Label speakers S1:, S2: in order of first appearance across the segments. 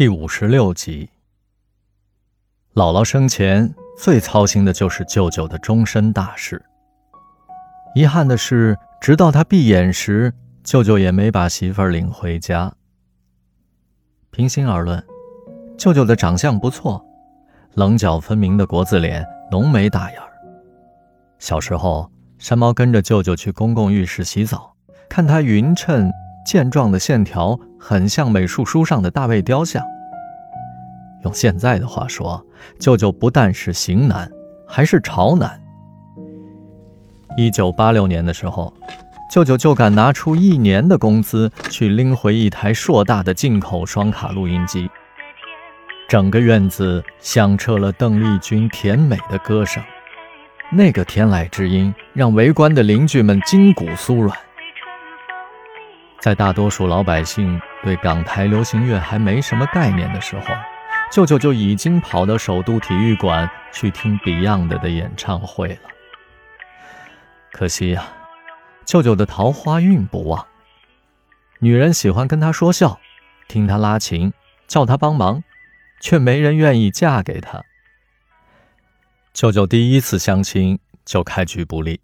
S1: 第五十六集，姥姥生前最操心的就是舅舅的终身大事。遗憾的是，直到他闭眼时，舅舅也没把媳妇儿领回家。平心而论，舅舅的长相不错，棱角分明的国字脸，浓眉大眼儿。小时候，山猫跟着舅舅去公共浴室洗澡，看他匀称。健壮的线条很像美术书上的大卫雕像。用现在的话说，舅舅不但是型男，还是潮男。一九八六年的时候，舅舅就敢拿出一年的工资去拎回一台硕大的进口双卡录音机，整个院子响彻了邓丽君甜美的歌声，那个天籁之音让围观的邻居们筋骨酥软。在大多数老百姓对港台流行乐还没什么概念的时候，舅舅就已经跑到首都体育馆去听 Beyond 的演唱会了。可惜呀，舅舅的桃花运不旺，女人喜欢跟他说笑，听他拉琴，叫他帮忙，却没人愿意嫁给他。舅舅第一次相亲就开局不利，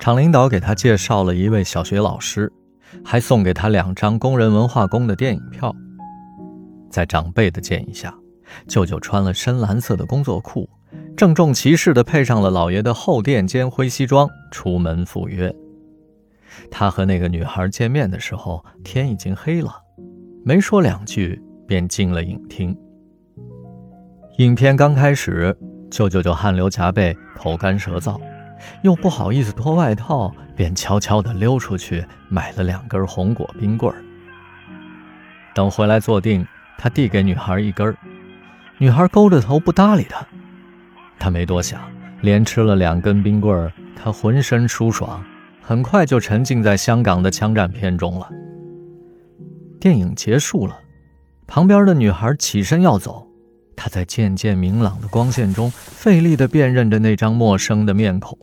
S1: 厂领导给他介绍了一位小学老师。还送给他两张工人文化宫的电影票。在长辈的建议下，舅舅穿了深蓝色的工作裤，郑重其事地配上了老爷的厚垫肩灰西装，出门赴约。他和那个女孩见面的时候，天已经黑了，没说两句便进了影厅。影片刚开始，舅舅就汗流浃背、口干舌燥。又不好意思脱外套，便悄悄地溜出去买了两根红果冰棍儿。等回来坐定，他递给女孩一根女孩勾着头不搭理他。他没多想，连吃了两根冰棍儿，他浑身舒爽，很快就沉浸在香港的枪战片中了。电影结束了，旁边的女孩起身要走，他在渐渐明朗的光线中费力地辨认着那张陌生的面孔。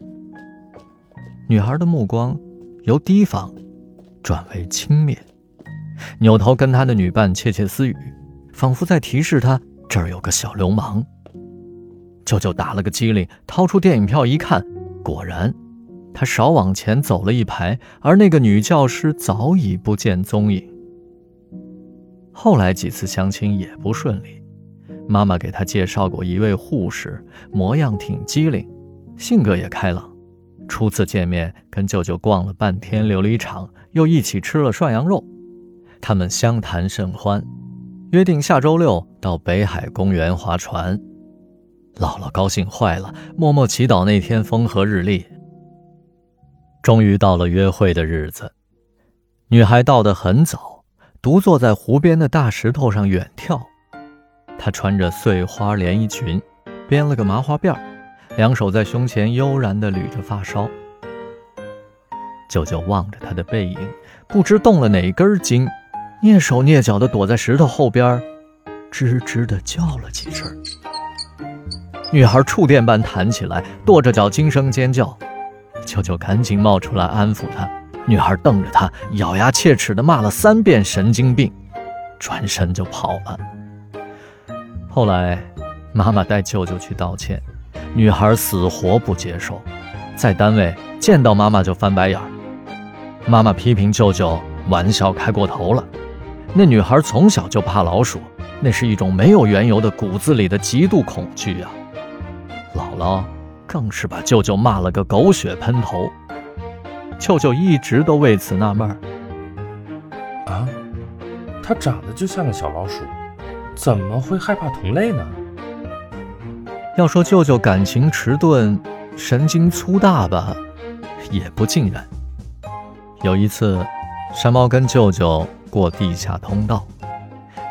S1: 女孩的目光由提防转为轻蔑，扭头跟他的女伴窃窃私语，仿佛在提示他这儿有个小流氓。舅舅打了个激灵，掏出电影票一看，果然，他少往前走了一排，而那个女教师早已不见踪影。后来几次相亲也不顺利，妈妈给他介绍过一位护士，模样挺机灵，性格也开朗。初次见面，跟舅舅逛了半天琉璃厂，又一起吃了涮羊肉，他们相谈甚欢，约定下周六到北海公园划船。姥姥高兴坏了，默默祈祷那天风和日丽。终于到了约会的日子，女孩到得很早，独坐在湖边的大石头上远眺。她穿着碎花连衣裙，编了个麻花辫儿。两手在胸前悠然地捋着发梢，舅舅望着他的背影，不知动了哪根筋，蹑手蹑脚地躲在石头后边，吱吱地叫了几声。女孩触电般弹起来，跺着脚惊声尖叫，舅舅赶紧冒出来安抚她。女孩瞪着他，咬牙切齿地骂了三遍“神经病”，转身就跑了。后来，妈妈带舅舅去道歉。女孩死活不接受，在单位见到妈妈就翻白眼儿。妈妈批评舅舅玩笑开过头了。那女孩从小就怕老鼠，那是一种没有缘由的骨子里的极度恐惧啊。姥姥更是把舅舅骂了个狗血喷头。舅舅一直都为此纳闷儿。
S2: 啊，他长得就像个小老鼠，怎么会害怕同类呢？
S1: 要说舅舅感情迟钝、神经粗大吧，也不尽然。有一次，山猫跟舅舅过地下通道，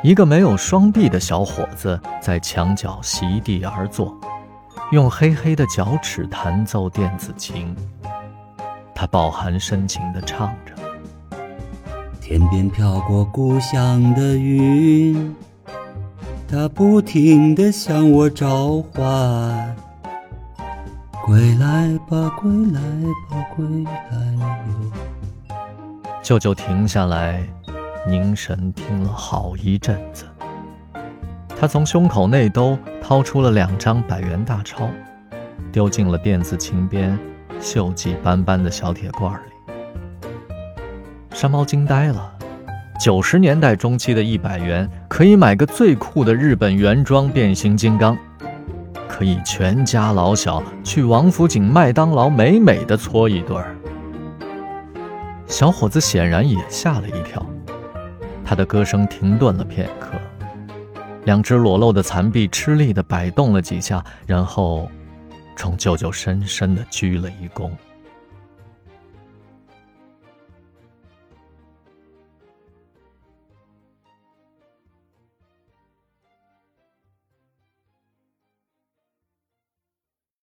S1: 一个没有双臂的小伙子在墙角席地而坐，用黑黑的脚趾弹奏电子琴。他饱含深情地唱着：“
S3: 天边飘过故乡的云。”他不停地向我召唤，归来吧，归来吧，归来。
S1: 舅舅停下来，凝神听了好一阵子。他从胸口内兜掏出了两张百元大钞，丢进了电子琴边锈迹斑斑的小铁罐里。山猫惊呆了，九十年代中期的一百元可以买个最酷的日本原装变形金刚，可以全家老小去王府井、麦当劳美美的搓一顿儿。小伙子显然也吓了一跳，他的歌声停顿了片刻。两只裸露的残臂吃力地摆动了几下，然后冲舅舅深深地鞠了一躬。